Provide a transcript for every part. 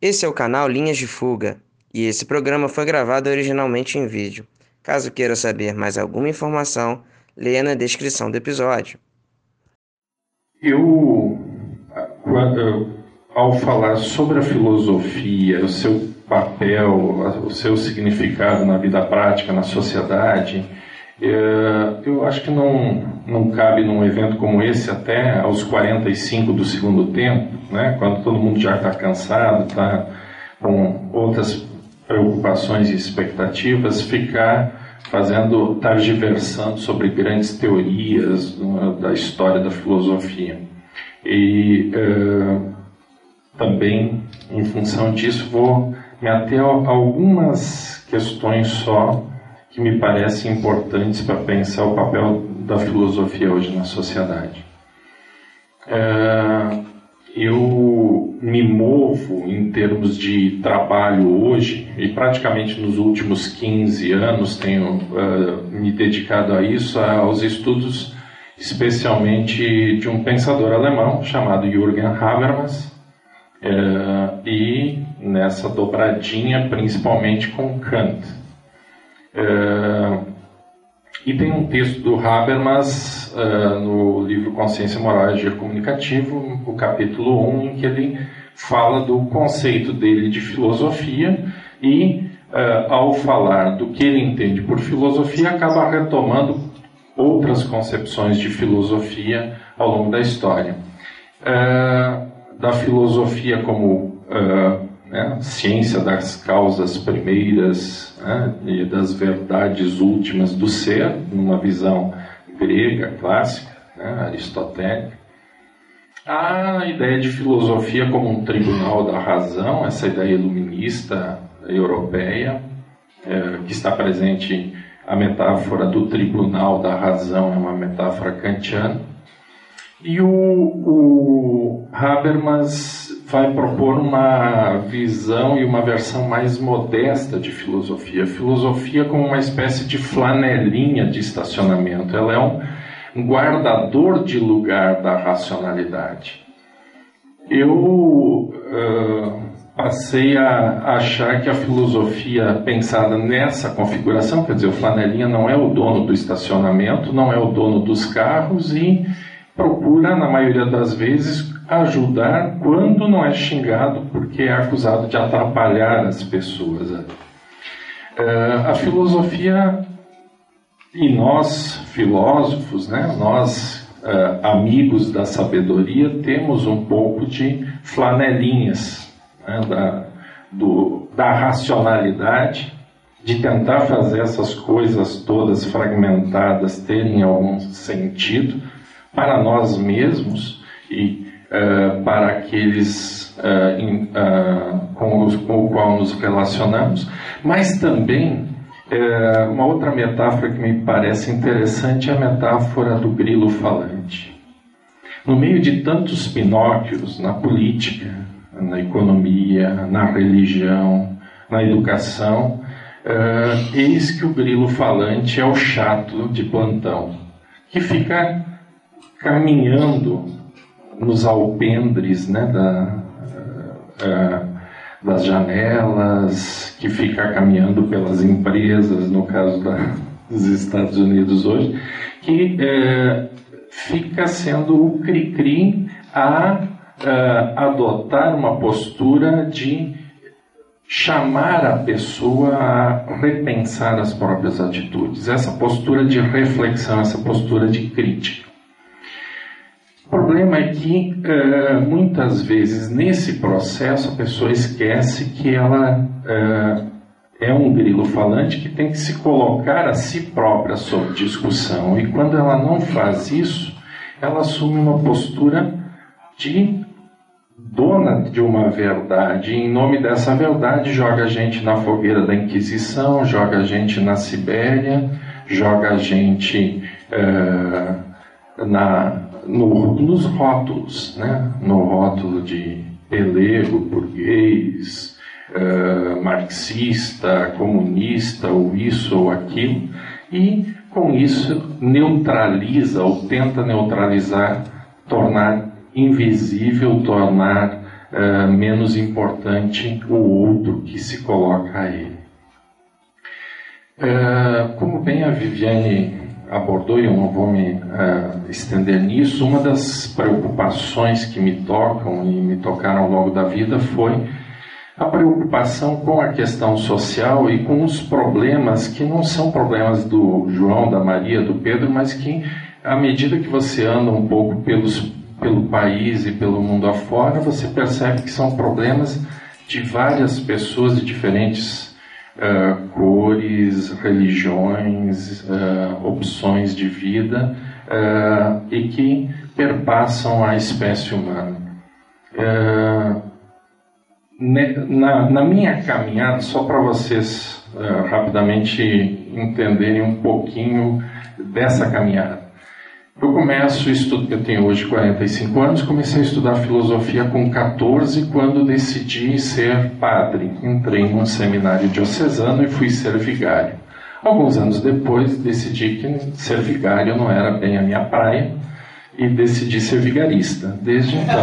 Esse é o canal Linhas de Fuga e esse programa foi gravado originalmente em vídeo. Caso queira saber mais alguma informação, leia na descrição do episódio. Eu, ao falar sobre a filosofia, o seu papel, o seu significado na vida prática, na sociedade, eu acho que não, não cabe num evento como esse, até aos 45 do segundo tempo, né, quando todo mundo já está cansado, está com outras preocupações e expectativas, ficar fazendo, targiversando sobre grandes teorias da história da filosofia. E é, também, em função disso, vou me ater a algumas questões só que me parecem importantes para pensar o papel da filosofia hoje na sociedade. É, eu me movo em termos de trabalho hoje, e praticamente nos últimos 15 anos tenho uh, me dedicado a isso, aos estudos especialmente de um pensador alemão chamado Jürgen Habermas, uh, e nessa dobradinha principalmente com Kant. É, e tem um texto do Habermas uh, no livro Consciência Moral e Agir Comunicativo, o capítulo 1, em que ele fala do conceito dele de filosofia e, uh, ao falar do que ele entende por filosofia, acaba retomando outras concepções de filosofia ao longo da história. Uh, da filosofia como né, ciência das causas primeiras né, e das verdades últimas do ser, numa visão grega clássica, né, aristotélica. A ideia de filosofia como um tribunal da razão, essa ideia iluminista europeia, é, que está presente a metáfora do tribunal da razão, é uma metáfora kantiana. E o, o Habermas vai propor uma visão e uma versão mais modesta de filosofia. Filosofia como uma espécie de flanelinha de estacionamento. Ela é um guardador de lugar da racionalidade. Eu uh, passei a achar que a filosofia pensada nessa configuração, quer dizer, o flanelinha não é o dono do estacionamento, não é o dono dos carros e procura, na maioria das vezes, ajudar quando não é xingado porque é acusado de atrapalhar as pessoas. Uh, a filosofia e nós, filósofos, né, nós, uh, amigos da sabedoria, temos um pouco de flanelinhas né, da, do, da racionalidade, de tentar fazer essas coisas todas fragmentadas terem algum sentido para nós mesmos e uh, para aqueles uh, in, uh, com, os, com o qual nos relacionamos, mas também uma outra metáfora que me parece interessante é a metáfora do grilo falante. No meio de tantos pinóquios na política, na economia, na religião, na educação, eis que o grilo falante é o chato de plantão, que fica caminhando nos alpendres né, da, uh, das janelas, que fica caminhando pelas empresas, no caso da, dos Estados Unidos hoje, que uh, fica sendo o cri-cri a uh, adotar uma postura de chamar a pessoa a repensar as próprias atitudes, essa postura de reflexão, essa postura de crítica. Problema é que uh, muitas vezes nesse processo a pessoa esquece que ela uh, é um grilo falante que tem que se colocar a si própria sob discussão. E quando ela não faz isso, ela assume uma postura de dona de uma verdade. E em nome dessa verdade, joga a gente na fogueira da Inquisição, joga a gente na Sibéria, joga a gente uh, na no, nos rótulos, né? no rótulo de pelego, burguês, uh, marxista, comunista, ou isso ou aquilo, e com isso neutraliza ou tenta neutralizar, tornar invisível, tornar uh, menos importante o outro que se coloca a ele. Uh, como bem a Viviane abordou, e eu não vou me uh, estender nisso, uma das preocupações que me tocam e me tocaram ao longo da vida foi a preocupação com a questão social e com os problemas que não são problemas do João, da Maria, do Pedro, mas que, à medida que você anda um pouco pelos, pelo país e pelo mundo afora, você percebe que são problemas de várias pessoas de diferentes uh, cores, religiões, uh, opções de vida uh, e que perpassam a espécie humana. Na, na, minha caminhada, só para vocês rapidamente entenderem um pouquinho dessa caminhada. Eu começo o estudo, eu tenho hoje 45 anos, comecei a estudar filosofia com 14 quando decidi ser padre. Entrei num seminário diocesano e fui ser vigário. Alguns anos depois decidi que ser vigário não era bem a minha praia e decidi ser vigarista. Desde então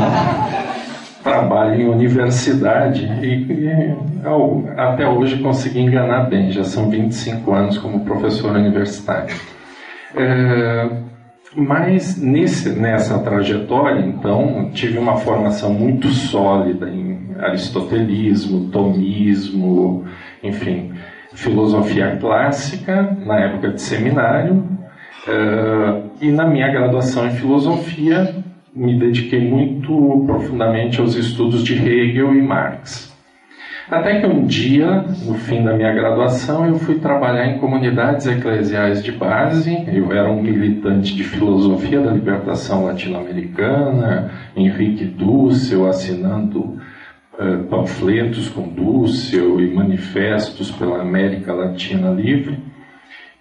trabalho em universidade e, e até hoje consegui enganar bem, já são 25 anos como professor universitário. É, mas nesse, nessa trajetória, então, tive uma formação muito sólida em aristotelismo, tomismo, enfim, filosofia clássica, na época de seminário, uh, e na minha graduação em filosofia me dediquei muito profundamente aos estudos de Hegel e Marx. Até que um dia, no fim da minha graduação, eu fui trabalhar em comunidades eclesiais de base. Eu era um militante de filosofia da libertação latino-americana, Henrique Dussel, assinando uh, panfletos com Dussel e manifestos pela América Latina Livre.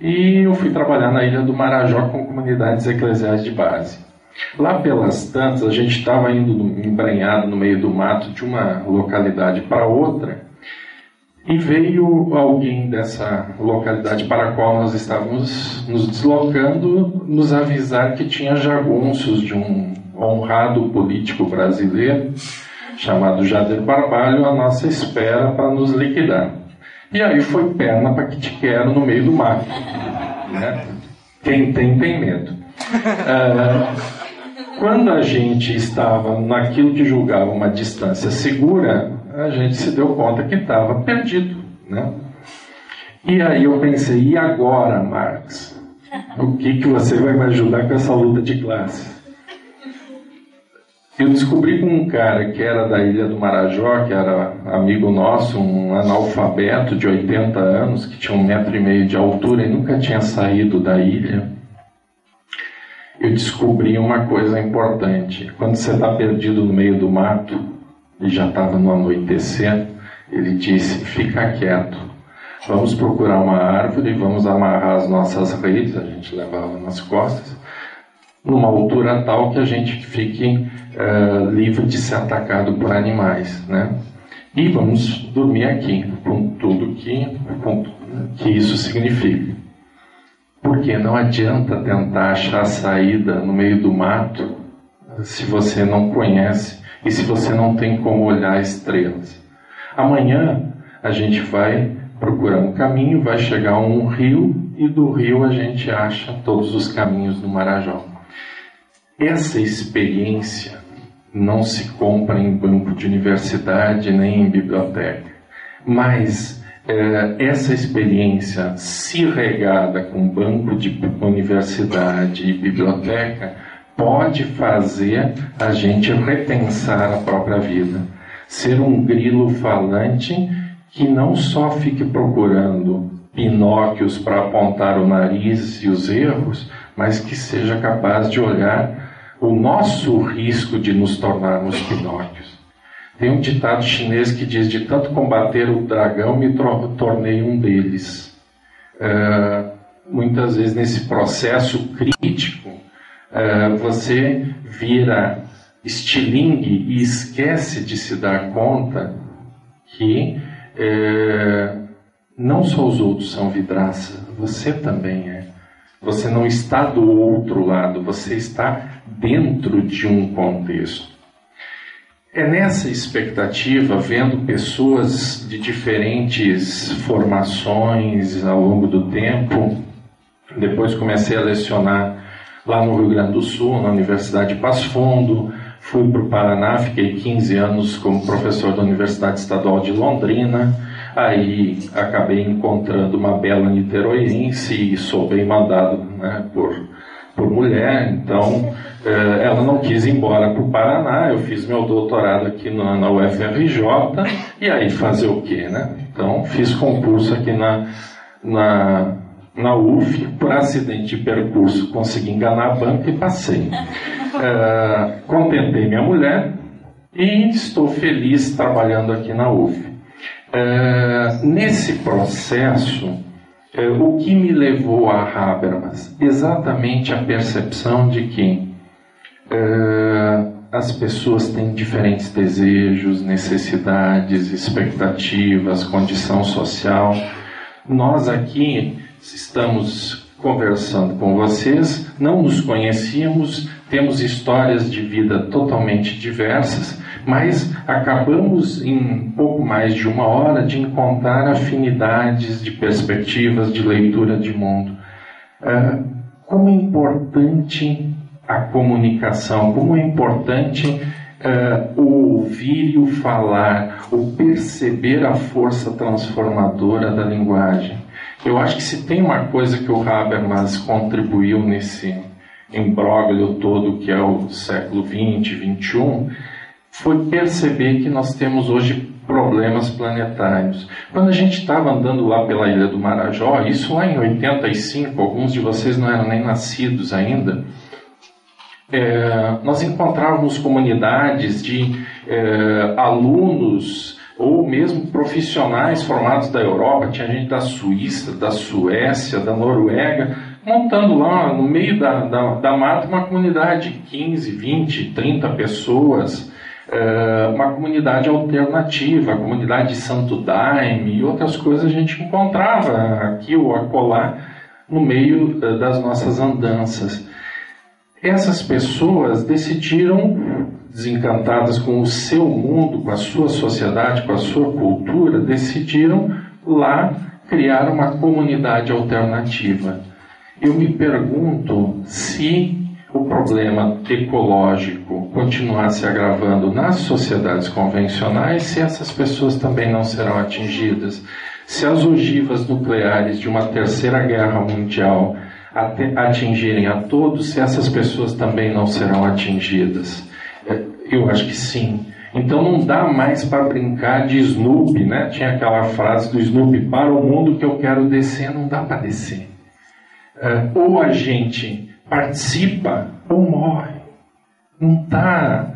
E eu fui trabalhar na Ilha do Marajó com comunidades eclesiais de base. Lá pelas tantas, a gente estava indo embranhado no meio do mato de uma localidade para outra e veio alguém dessa localidade para a qual nós estávamos nos deslocando nos avisar que tinha jagunços de um honrado político brasileiro chamado Jader Barbalho à nossa espera para nos liquidar. E aí foi perna para que te quero no meio do mato. Né? Quem tem, tem medo. Uh, quando a gente estava naquilo que julgava uma distância segura, a gente se deu conta que estava perdido, né? E aí eu pensei, e agora, Marx? O que, que você vai me ajudar com essa luta de classe? Eu descobri com um cara que era da Ilha do Marajó, que era amigo nosso, um analfabeto de 80 anos, que tinha um metro e meio de altura e nunca tinha saído da ilha eu descobri uma coisa importante. Quando você está perdido no meio do mato, e já estava no anoitecer, ele disse: fica quieto, vamos procurar uma árvore e vamos amarrar as nossas redes, a gente levava nas costas, numa altura tal que a gente fique uh, livre de ser atacado por animais, né? E vamos dormir aqui, com tudo que, com, que isso significa. Porque não adianta tentar achar saída no meio do mato se você não conhece e se você não tem como olhar estrelas. Amanhã a gente vai procurar um caminho, vai chegar a um rio e do rio a gente acha todos os caminhos do Marajó. Essa experiência não se compra em banco de universidade nem em biblioteca, mas é, essa experiência, se regada com banco de universidade e biblioteca, pode fazer a gente repensar a própria vida. Ser um grilo falante que não só fique procurando Pinóquios para apontar o nariz e os erros, mas que seja capaz de olhar o nosso risco de nos tornarmos Pinóquios. Tem um ditado chinês que diz: De tanto combater o dragão, me tornei um deles. Uh, muitas vezes, nesse processo crítico, uh, você vira estilingue e esquece de se dar conta que uh, não só os outros são vidraça, você também é. Você não está do outro lado, você está dentro de um contexto. É nessa expectativa, vendo pessoas de diferentes formações ao longo do tempo, depois comecei a lecionar lá no Rio Grande do Sul, na Universidade de Passo Fundo, fui para o Paraná, fiquei 15 anos como professor da Universidade Estadual de Londrina, aí acabei encontrando uma bela niteroirense e sou bem mandado né, por, por mulher, então ela não quis ir embora para o Paraná, eu fiz meu doutorado aqui na, na UFRJ, e aí fazer o quê, né? Então fiz concurso aqui na, na, na UF, por acidente de percurso consegui enganar a banca e passei. Eh, contentei minha mulher e estou feliz trabalhando aqui na UF. Eh, nesse processo, o que me levou a Habermas? Exatamente a percepção de que uh, as pessoas têm diferentes desejos, necessidades, expectativas, condição social. Nós aqui estamos conversando com vocês, não nos conhecíamos, temos histórias de vida totalmente diversas, mas acabamos em pouco mais de uma hora de encontrar afinidades de perspectivas de leitura de mundo. Uh, como é importante a comunicação, como é importante uh, o ouvir e o falar, o perceber a força transformadora da linguagem. Eu acho que se tem uma coisa que o Habermas contribuiu nesse imbróglio todo que é o século 20, 21, foi perceber que nós temos hoje problemas planetários. Quando a gente estava andando lá pela Ilha do Marajó, isso lá em 85, alguns de vocês não eram nem nascidos ainda, é, nós encontrávamos comunidades de é, alunos ou mesmo profissionais formados da Europa, tinha gente da Suíça, da Suécia, da Noruega, montando lá no meio da, da, da mata uma comunidade de 15, 20, 30 pessoas, é, uma comunidade alternativa, a comunidade de Santo Daime e outras coisas a gente encontrava aqui ou acolá no meio é, das nossas andanças essas pessoas decidiram, desencantadas com o seu mundo, com a sua sociedade, com a sua cultura, decidiram lá criar uma comunidade alternativa. Eu me pergunto se o problema ecológico continuar se agravando nas sociedades convencionais, se essas pessoas também não serão atingidas, se as ogivas nucleares de uma terceira guerra mundial atingirem a todos, se essas pessoas também não serão atingidas? É, eu acho que sim. Então não dá mais para brincar de Snoopy, né? Tinha aquela frase do Snoopy: para o mundo que eu quero descer, não dá para descer. É, ou a gente participa ou morre. Não está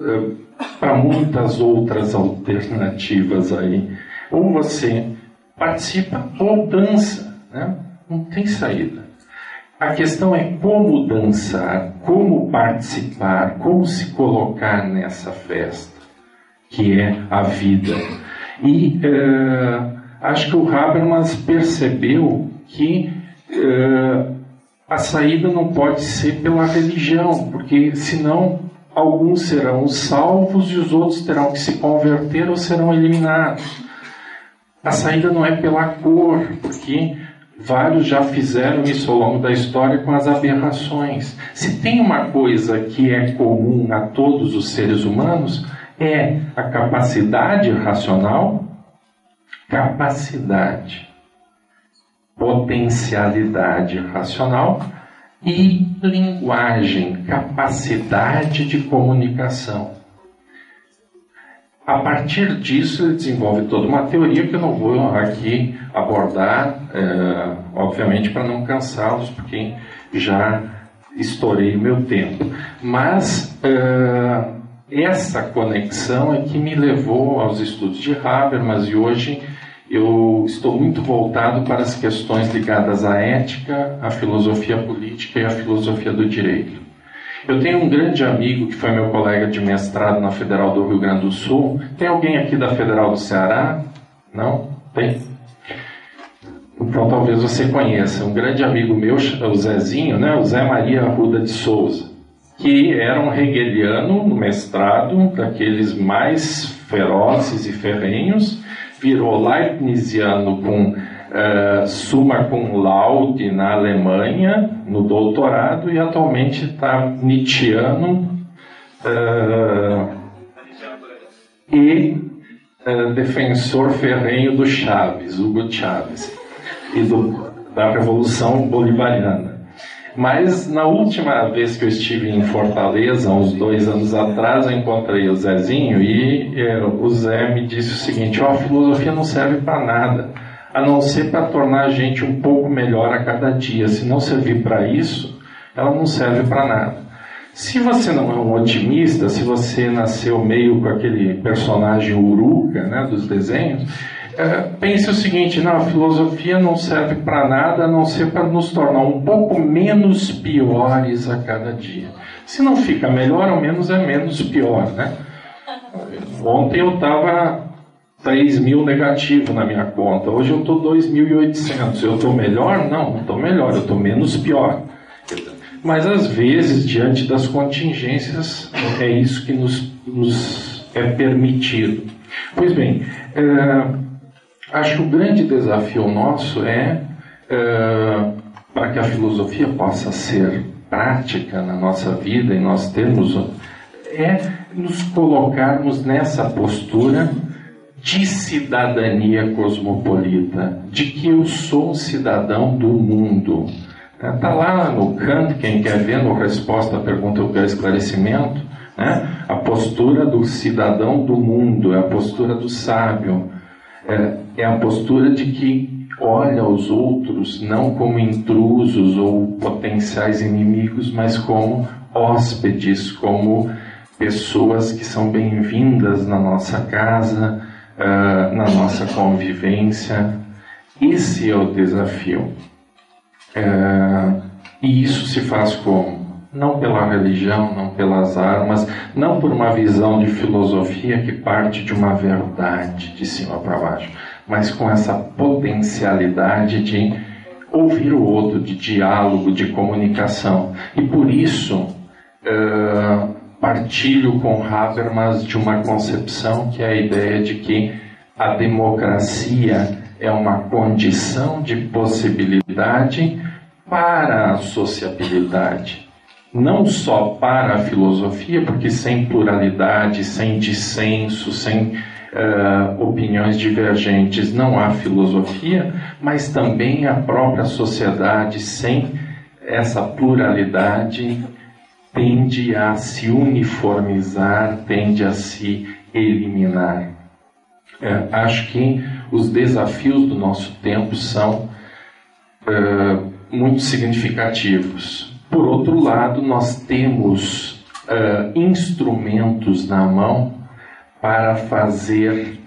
é, para muitas outras alternativas aí. Ou você participa ou dança, né? Não tem saída. A questão é como dançar, como participar, como se colocar nessa festa, que é a vida. E uh, acho que o Habermas percebeu que uh, a saída não pode ser pela religião, porque senão alguns serão salvos e os outros terão que se converter ou serão eliminados. A saída não é pela cor, porque Vários já fizeram isso ao longo da história com as aberrações. Se tem uma coisa que é comum a todos os seres humanos, é a capacidade racional, capacidade, potencialidade racional e linguagem, capacidade de comunicação. A partir disso, ele desenvolve toda uma teoria que eu não vou aqui abordar, é, obviamente para não cansá-los, porque já estourei o meu tempo. Mas é, essa conexão é que me levou aos estudos de Habermas e hoje eu estou muito voltado para as questões ligadas à ética, à filosofia política e à filosofia do direito. Eu tenho um grande amigo que foi meu colega de mestrado na Federal do Rio Grande do Sul. Tem alguém aqui da Federal do Ceará? Não? Tem? Então talvez você conheça. Um grande amigo meu, o Zezinho, né? o Zé Maria Arruda de Souza. que era um hegeliano no mestrado, daqueles mais ferozes e ferrenhos, virou leibniziano com uh, summa cum laude na Alemanha, no doutorado, e atualmente está nietzscheano uh, e uh, defensor ferrenho do Chaves, Hugo Chaves, e do, da Revolução Bolivariana. Mas na última vez que eu estive em Fortaleza, uns dois anos atrás, eu encontrei o Zezinho e eh, o Zé me disse o seguinte: ó, oh, a filosofia não serve para nada, a não ser para tornar a gente um pouco melhor a cada dia. Se não servir para isso, ela não serve para nada. Se você não é um otimista, se você nasceu meio com aquele personagem uruca né, dos desenhos, é, pense o seguinte: não, a filosofia não serve para nada a não ser para nos tornar um pouco menos piores a cada dia. Se não fica melhor, ao menos é menos pior, né? Ontem eu estava 3 mil negativo na minha conta, hoje eu estou 2.800. Eu estou melhor? Não, estou melhor, eu estou menos pior. Mas às vezes, diante das contingências, é isso que nos, nos é permitido. Pois bem, é, Acho que o grande desafio nosso é, é para que a filosofia possa ser prática na nossa vida e nós termos é nos colocarmos nessa postura de cidadania cosmopolita, de que eu sou cidadão do mundo. Está tá lá no Kant, quem quer ver no resposta à pergunta eu quero esclarecimento, né? a postura do cidadão do mundo, é a postura do sábio é, é a postura de que olha os outros não como intrusos ou potenciais inimigos, mas como hóspedes, como pessoas que são bem-vindas na nossa casa, uh, na nossa convivência. Esse é o desafio. Uh, e isso se faz como? Não pela religião, não pelas armas, não por uma visão de filosofia que parte de uma verdade de cima para baixo, mas com essa potencialidade de ouvir o outro, de diálogo, de comunicação. E por isso uh, partilho com Habermas de uma concepção que é a ideia de que a democracia é uma condição de possibilidade para a sociabilidade. Não só para a filosofia, porque sem pluralidade, sem dissenso, sem uh, opiniões divergentes não há filosofia, mas também a própria sociedade sem essa pluralidade tende a se uniformizar, tende a se eliminar. Uh, acho que os desafios do nosso tempo são uh, muito significativos por outro lado, nós temos uh, instrumentos na mão para fazer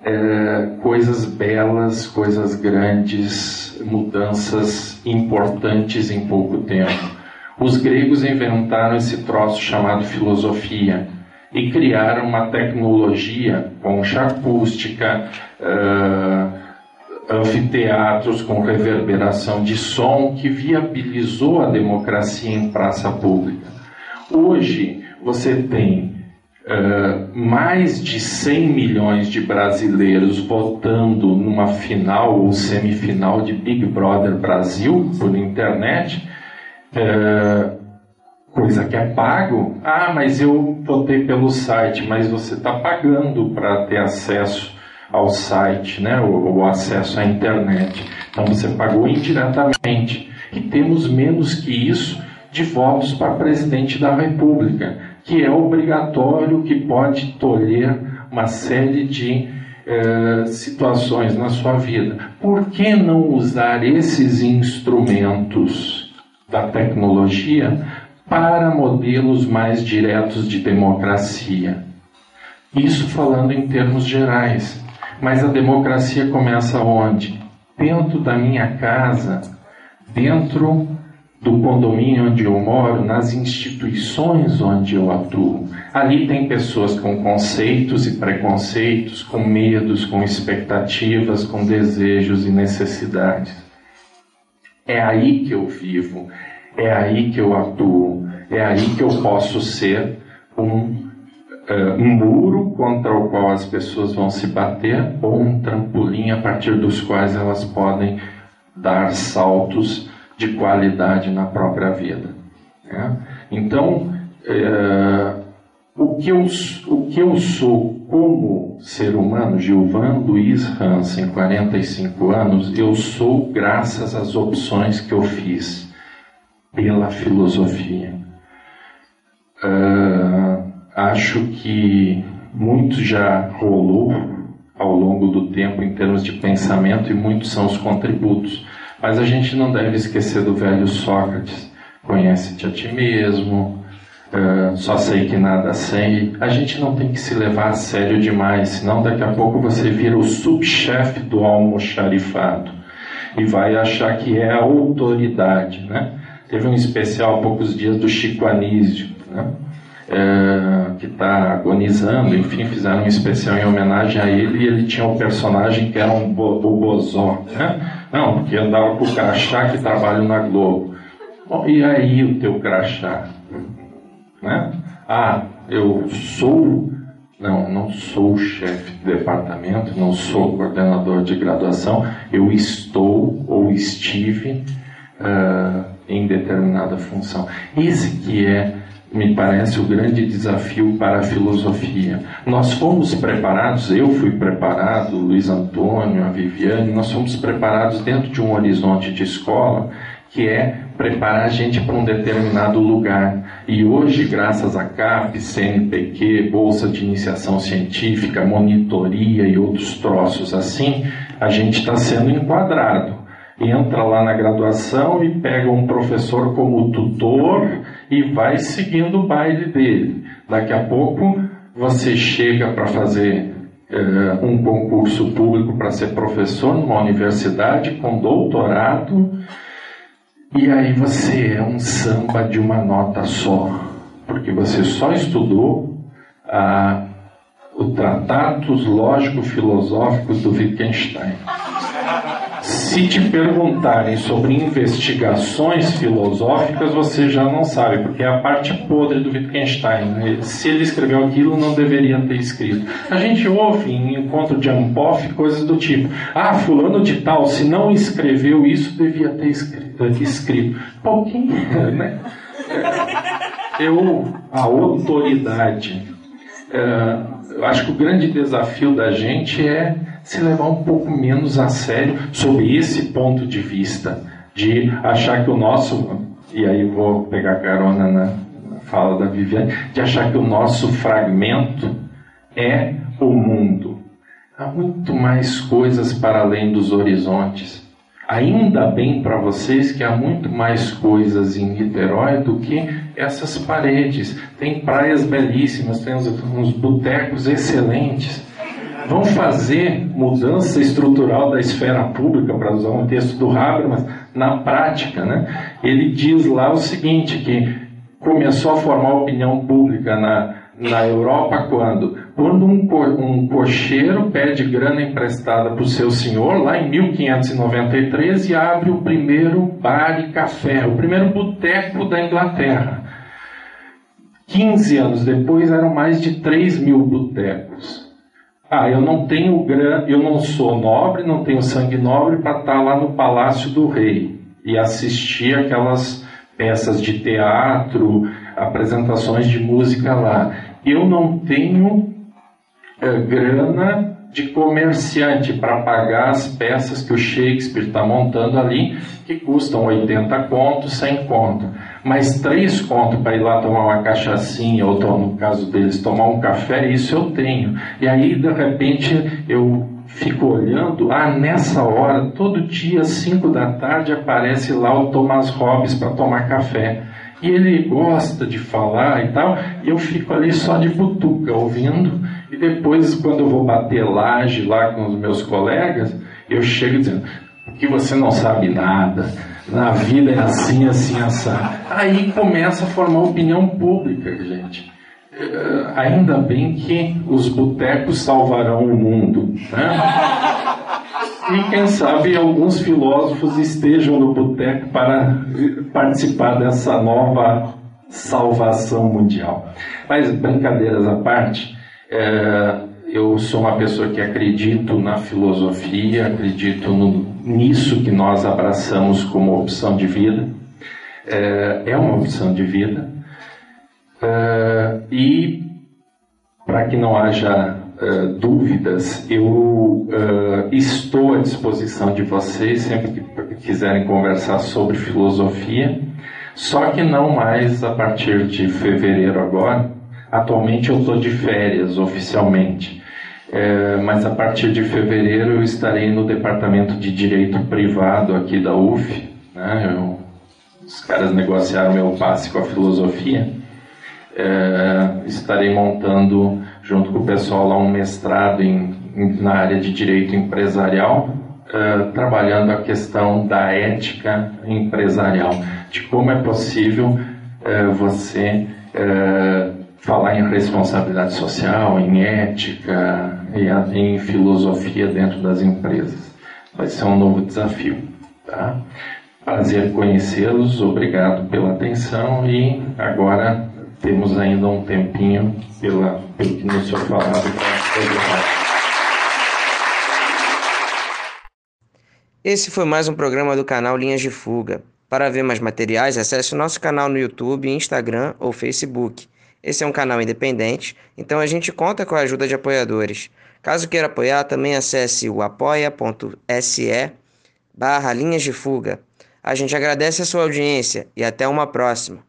uh, coisas belas, coisas grandes, mudanças importantes em pouco tempo. Os gregos inventaram esse troço chamado filosofia e criaram uma tecnologia, concha acústica, uh, anfiteatros com reverberação de som que viabilizou a democracia em praça pública. Hoje você tem uh, mais de 100 milhões de brasileiros votando numa final ou semifinal de Big Brother Brasil por internet. Uh, coisa que é pago. Ah, mas eu votei pelo site, mas você está pagando para ter acesso ao site, né, o, o acesso à internet. Então você pagou indiretamente. E temos menos que isso de votos para presidente da República, que é obrigatório, que pode tolher uma série de eh, situações na sua vida. Por que não usar esses instrumentos da tecnologia para modelos mais diretos de democracia? Isso falando em termos gerais. Mas a democracia começa onde? Dentro da minha casa, dentro do condomínio onde eu moro, nas instituições onde eu atuo. Ali tem pessoas com conceitos e preconceitos, com medos, com expectativas, com desejos e necessidades. É aí que eu vivo, é aí que eu atuo. é aí que eu posso ser um, uh, um muro contra o qual as pessoas vão se bater ou um trampolim a partir dos quais elas podem dar saltos de qualidade na própria vida. Né? Então, uh, o, que eu, o que eu sou como ser humano, Gilvan Luiz Hansen, 45 anos, eu sou graças às opções que eu fiz pela filosofia. Uh, acho que muito já rolou ao longo do tempo em termos de pensamento e muitos são os contributos. Mas a gente não deve esquecer do velho Sócrates. Conhece-te a ti mesmo, uh, só sei que nada sei. A gente não tem que se levar a sério demais, senão daqui a pouco você vira o subchefe do almoxarifado e vai achar que é a autoridade, né? Teve um especial há poucos dias do Chico Anísio, né? É, que está agonizando, enfim, fizeram um especial em homenagem a ele e ele tinha um personagem que era um bo o Bozó, né? Não, porque andava com o crachá que trabalha na Globo. Bom, e aí o teu crachá? Né? Ah, eu sou. Não, não sou chefe de departamento, não sou coordenador de graduação, eu estou ou estive uh, em determinada função. Esse que é me parece o grande desafio para a filosofia. Nós fomos preparados, eu fui preparado, Luiz Antônio, a Viviane, nós fomos preparados dentro de um horizonte de escola que é preparar a gente para um determinado lugar. E hoje, graças a CAP, CNPq, Bolsa de Iniciação Científica, monitoria e outros troços assim, a gente está sendo enquadrado. Entra lá na graduação e pega um professor como tutor e vai seguindo o baile dele. Daqui a pouco você chega para fazer uh, um concurso público para ser professor numa universidade com doutorado e aí você é um samba de uma nota só, porque você só estudou ah, o Tratados Lógico-Filosóficos do Wittgenstein. Se te perguntarem sobre investigações filosóficas, você já não sabe, porque é a parte podre do Wittgenstein. Né? Se ele escreveu aquilo, não deveria ter escrito. A gente ouve em encontro de Ampoff coisas do tipo: ah, fulano de tal, se não escreveu isso, devia ter escrito. escrito. Pouquinho, né? Eu, a autoridade. É, eu acho que o grande desafio da gente é se levar um pouco menos a sério sob esse ponto de vista, de achar que o nosso, e aí vou pegar carona na fala da Viviane, de achar que o nosso fragmento é o mundo. Há muito mais coisas para além dos horizontes. Ainda bem para vocês que há muito mais coisas em Niterói do que essas paredes. Tem praias belíssimas, tem uns, uns botecos excelentes vão fazer mudança estrutural da esfera pública, para usar um texto do Habermas, na prática. Né? Ele diz lá o seguinte, que começou a formar opinião pública na, na Europa quando? Quando um, co um cocheiro pede grana emprestada para o seu senhor, lá em 1593, e abre o primeiro bar e café, o primeiro boteco da Inglaterra. 15 anos depois eram mais de 3 mil botecos. Ah, eu não tenho gran... eu não sou nobre, não tenho sangue nobre para estar tá lá no palácio do rei e assistir aquelas peças de teatro, apresentações de música lá. Eu não tenho é, grana de comerciante para pagar as peças que o Shakespeare está montando ali, que custam 80 contos, 100 contos. Mas 3 contos para ir lá tomar uma cachaçinha, ou no caso deles, tomar um café, isso eu tenho. E aí, de repente, eu fico olhando, ah, nessa hora, todo dia, 5 da tarde, aparece lá o Thomas Hobbes para tomar café. E ele gosta de falar e tal, e eu fico ali só de butuca, ouvindo, e depois, quando eu vou bater laje lá com os meus colegas, eu chego dizendo: que você não sabe nada, na vida é assim, assim, assim. Aí começa a formar opinião pública, gente. Uh, ainda bem que os botecos salvarão o mundo. Né? E quem sabe alguns filósofos estejam no boteco para participar dessa nova salvação mundial. Mas brincadeiras à parte, é, eu sou uma pessoa que acredito na filosofia, acredito no, nisso que nós abraçamos como opção de vida. É, é uma opção de vida. É, e para que não haja é, dúvidas, eu é, estou à disposição de vocês sempre que quiserem conversar sobre filosofia. Só que não mais a partir de fevereiro agora. Atualmente eu estou de férias oficialmente, é, mas a partir de fevereiro eu estarei no departamento de direito privado aqui da UF. Né? Eu, os caras negociaram meu passe com a filosofia. É, estarei montando junto com o pessoal lá um mestrado em, em na área de direito empresarial uh, trabalhando a questão da ética empresarial, de como é possível uh, você uh, falar em responsabilidade social, em ética em filosofia dentro das empresas. Vai ser um novo desafio. Tá? Prazer conhecê-los, obrigado pela atenção e agora temos ainda um tempinho pela, pelo que nos foi falado Esse foi mais um programa do canal Linhas de Fuga. Para ver mais materiais, acesse o nosso canal no YouTube, Instagram ou Facebook. Esse é um canal independente, então a gente conta com a ajuda de apoiadores. Caso queira apoiar, também acesse o apoia.se barra Linhas de Fuga. A gente agradece a sua audiência e até uma próxima.